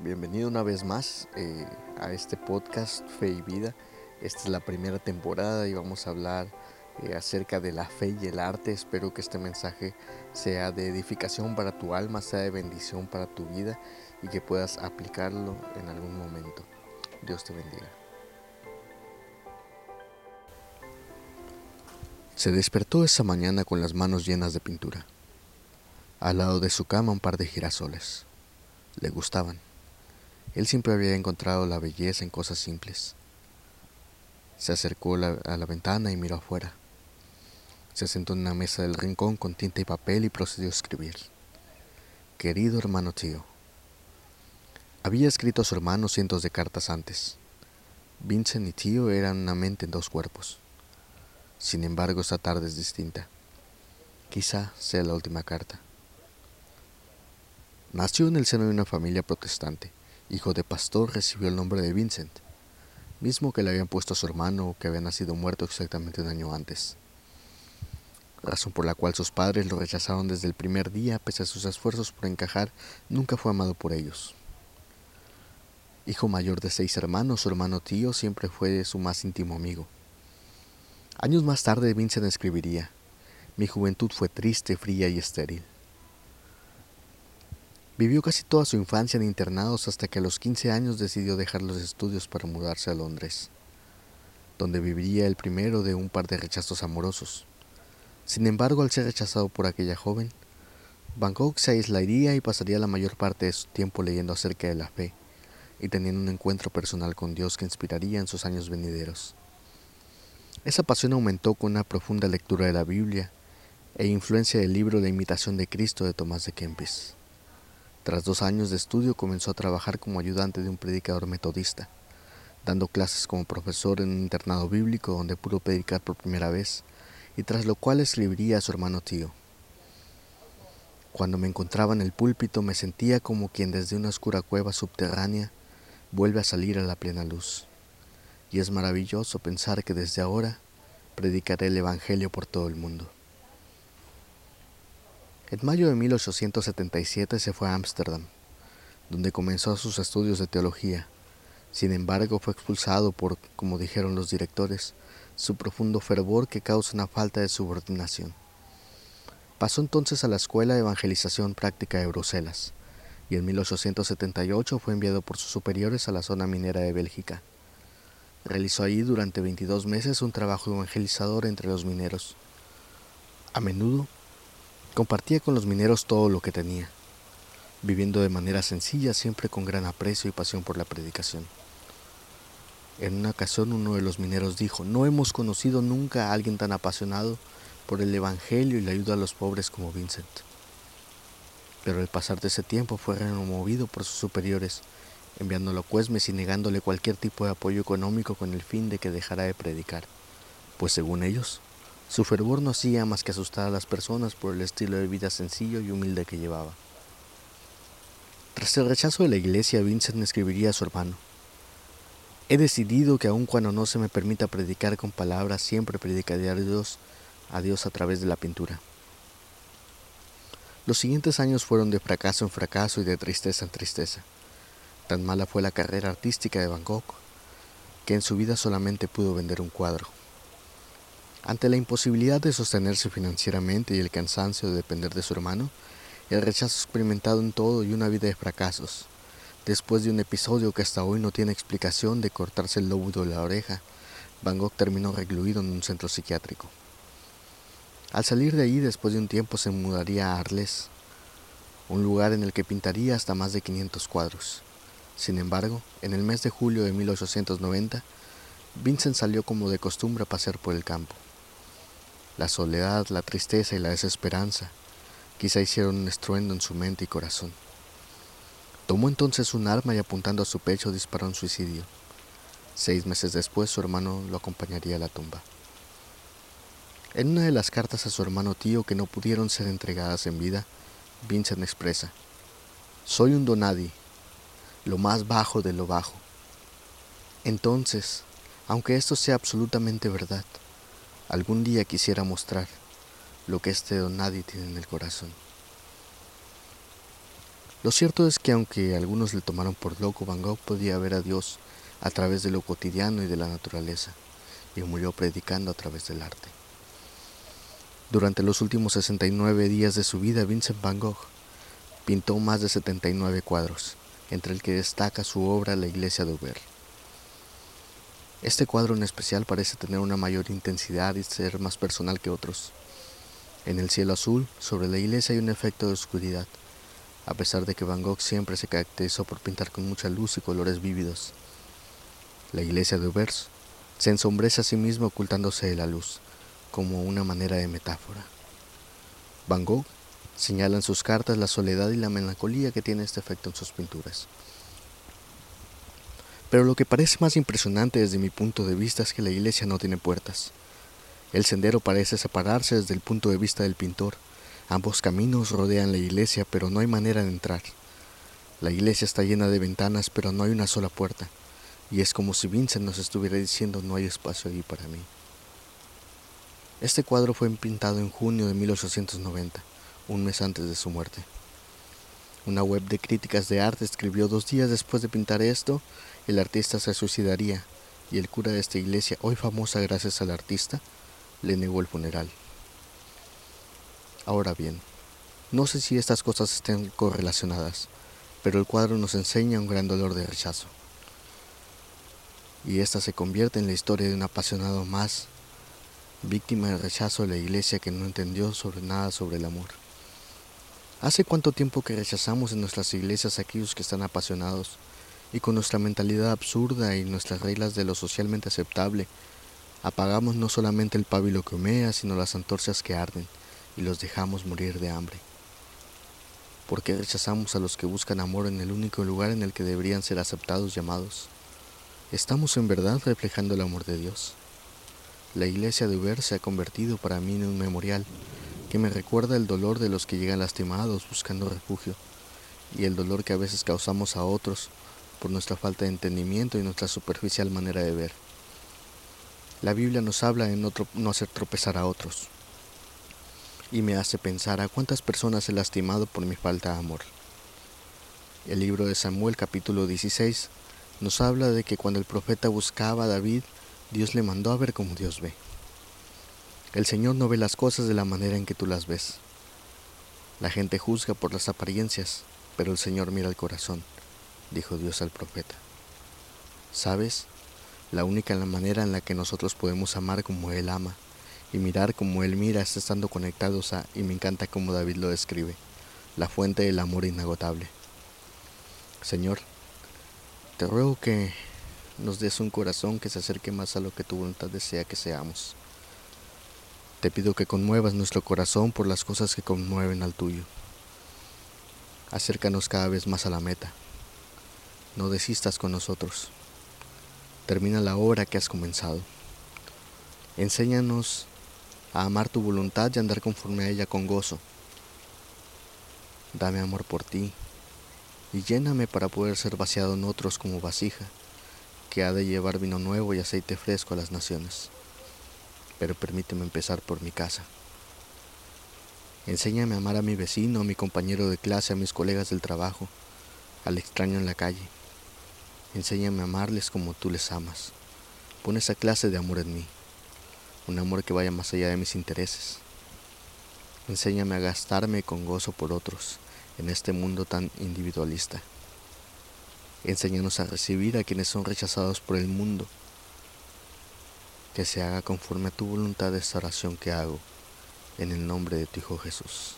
bienvenido una vez más eh, a este podcast Fe y Vida. Esta es la primera temporada y vamos a hablar eh, acerca de la fe y el arte. Espero que este mensaje sea de edificación para tu alma, sea de bendición para tu vida y que puedas aplicarlo en algún momento. Dios te bendiga. Se despertó esa mañana con las manos llenas de pintura. Al lado de su cama un par de girasoles. Le gustaban. Él siempre había encontrado la belleza en cosas simples. Se acercó a la ventana y miró afuera. Se sentó en una mesa del rincón con tinta y papel y procedió a escribir. Querido hermano tío. Había escrito a su hermano cientos de cartas antes. Vincent y tío eran una mente en dos cuerpos. Sin embargo, esta tarde es distinta. Quizá sea la última carta. Nació en el seno de una familia protestante. Hijo de pastor, recibió el nombre de Vincent, mismo que le habían puesto a su hermano que había nacido muerto exactamente un año antes. Razón por la cual sus padres lo rechazaron desde el primer día, pese a sus esfuerzos por encajar, nunca fue amado por ellos. Hijo mayor de seis hermanos, su hermano tío siempre fue su más íntimo amigo. Años más tarde Vincent escribiría, mi juventud fue triste, fría y estéril. Vivió casi toda su infancia en internados hasta que a los 15 años decidió dejar los estudios para mudarse a Londres, donde viviría el primero de un par de rechazos amorosos. Sin embargo, al ser rechazado por aquella joven, Bangkok se aislaría y pasaría la mayor parte de su tiempo leyendo acerca de la fe y teniendo un encuentro personal con Dios que inspiraría en sus años venideros. Esa pasión aumentó con una profunda lectura de la Biblia e influencia del libro La imitación de Cristo de Tomás de Kempis. Tras dos años de estudio comenzó a trabajar como ayudante de un predicador metodista, dando clases como profesor en un internado bíblico donde pudo predicar por primera vez, y tras lo cual escribiría a su hermano tío. Cuando me encontraba en el púlpito me sentía como quien desde una oscura cueva subterránea vuelve a salir a la plena luz. Y es maravilloso pensar que desde ahora predicaré el Evangelio por todo el mundo. En mayo de 1877 se fue a Ámsterdam, donde comenzó sus estudios de teología. Sin embargo, fue expulsado por, como dijeron los directores, su profundo fervor que causa una falta de subordinación. Pasó entonces a la Escuela de Evangelización Práctica de Bruselas, y en 1878 fue enviado por sus superiores a la zona minera de Bélgica. Realizó allí durante 22 meses un trabajo evangelizador entre los mineros. A menudo Compartía con los mineros todo lo que tenía, viviendo de manera sencilla, siempre con gran aprecio y pasión por la predicación. En una ocasión uno de los mineros dijo, no hemos conocido nunca a alguien tan apasionado por el Evangelio y la ayuda a los pobres como Vincent. Pero al pasar de ese tiempo fue removido por sus superiores, enviándolo a Cuesmes y negándole cualquier tipo de apoyo económico con el fin de que dejara de predicar, pues según ellos, su fervor no hacía más que asustar a las personas por el estilo de vida sencillo y humilde que llevaba. Tras el rechazo de la iglesia, Vincent escribiría a su hermano, He decidido que aun cuando no se me permita predicar con palabras, siempre predicaré a Dios, a Dios a través de la pintura. Los siguientes años fueron de fracaso en fracaso y de tristeza en tristeza. Tan mala fue la carrera artística de Van Gogh que en su vida solamente pudo vender un cuadro. Ante la imposibilidad de sostenerse financieramente y el cansancio de depender de su hermano, el rechazo experimentado en todo y una vida de fracasos, después de un episodio que hasta hoy no tiene explicación de cortarse el lóbulo de la oreja, Van Gogh terminó recluido en un centro psiquiátrico. Al salir de allí, después de un tiempo, se mudaría a Arles, un lugar en el que pintaría hasta más de 500 cuadros. Sin embargo, en el mes de julio de 1890, Vincent salió como de costumbre a pasear por el campo. La soledad, la tristeza y la desesperanza quizá hicieron un estruendo en su mente y corazón. Tomó entonces un arma y apuntando a su pecho disparó un suicidio. Seis meses después su hermano lo acompañaría a la tumba. En una de las cartas a su hermano tío que no pudieron ser entregadas en vida, Vincent expresa, Soy un donadi, lo más bajo de lo bajo. Entonces, aunque esto sea absolutamente verdad, Algún día quisiera mostrar lo que este don nadie tiene en el corazón. Lo cierto es que aunque algunos le tomaron por loco, Van Gogh podía ver a Dios a través de lo cotidiano y de la naturaleza, y murió predicando a través del arte. Durante los últimos 69 días de su vida, Vincent Van Gogh pintó más de 79 cuadros, entre el que destaca su obra La iglesia de Aubert. Este cuadro en especial parece tener una mayor intensidad y ser más personal que otros. En el cielo azul, sobre la iglesia hay un efecto de oscuridad, a pesar de que Van Gogh siempre se caracterizó por pintar con mucha luz y colores vívidos. La iglesia de Aubers se ensombrece a sí misma ocultándose de la luz, como una manera de metáfora. Van Gogh señala en sus cartas la soledad y la melancolía que tiene este efecto en sus pinturas. Pero lo que parece más impresionante desde mi punto de vista es que la iglesia no tiene puertas. El sendero parece separarse desde el punto de vista del pintor. Ambos caminos rodean la iglesia, pero no hay manera de entrar. La iglesia está llena de ventanas, pero no hay una sola puerta. Y es como si Vincent nos estuviera diciendo no hay espacio ahí para mí. Este cuadro fue pintado en junio de 1890, un mes antes de su muerte. Una web de críticas de arte escribió dos días después de pintar esto, el artista se suicidaría y el cura de esta iglesia, hoy famosa gracias al artista, le negó el funeral. Ahora bien, no sé si estas cosas estén correlacionadas, pero el cuadro nos enseña un gran dolor de rechazo. Y esta se convierte en la historia de un apasionado más, víctima del rechazo de la iglesia que no entendió sobre nada sobre el amor. ¿Hace cuánto tiempo que rechazamos en nuestras iglesias a aquellos que están apasionados y con nuestra mentalidad absurda y nuestras reglas de lo socialmente aceptable Apagamos no solamente el pábilo que humea, sino las antorchas que arden, y los dejamos morir de hambre. ¿Por qué rechazamos a los que buscan amor en el único lugar en el que deberían ser aceptados y amados? ¿Estamos en verdad reflejando el amor de Dios? La iglesia de Uber se ha convertido para mí en un memorial que me recuerda el dolor de los que llegan lastimados buscando refugio y el dolor que a veces causamos a otros por nuestra falta de entendimiento y nuestra superficial manera de ver. La Biblia nos habla de no, hacer tropezar a otros y me hace pensar a cuántas personas he lastimado por mi falta de amor. El libro de Samuel capítulo 16 nos habla de que cuando el profeta buscaba a David, Dios le mandó a ver como Dios ve. El Señor no ve las cosas de la manera en que tú las ves. La gente juzga por las apariencias, pero el Señor mira el corazón, dijo Dios al profeta. ¿Sabes? La única manera en la que nosotros podemos amar como Él ama y mirar como Él mira es estando conectados a, y me encanta como David lo describe, la fuente del amor inagotable. Señor, te ruego que nos des un corazón que se acerque más a lo que tu voluntad desea que seamos. Te pido que conmuevas nuestro corazón por las cosas que conmueven al tuyo. Acércanos cada vez más a la meta. No desistas con nosotros termina la obra que has comenzado. Enséñanos a amar tu voluntad y andar conforme a ella con gozo. Dame amor por ti y lléname para poder ser vaciado en otros como vasija, que ha de llevar vino nuevo y aceite fresco a las naciones. Pero permíteme empezar por mi casa. Enséñame a amar a mi vecino, a mi compañero de clase, a mis colegas del trabajo, al extraño en la calle. Enséñame a amarles como tú les amas. Pon esa clase de amor en mí, un amor que vaya más allá de mis intereses. Enséñame a gastarme con gozo por otros en este mundo tan individualista. Enséñanos a recibir a quienes son rechazados por el mundo. Que se haga conforme a tu voluntad esta oración que hago, en el nombre de tu Hijo Jesús.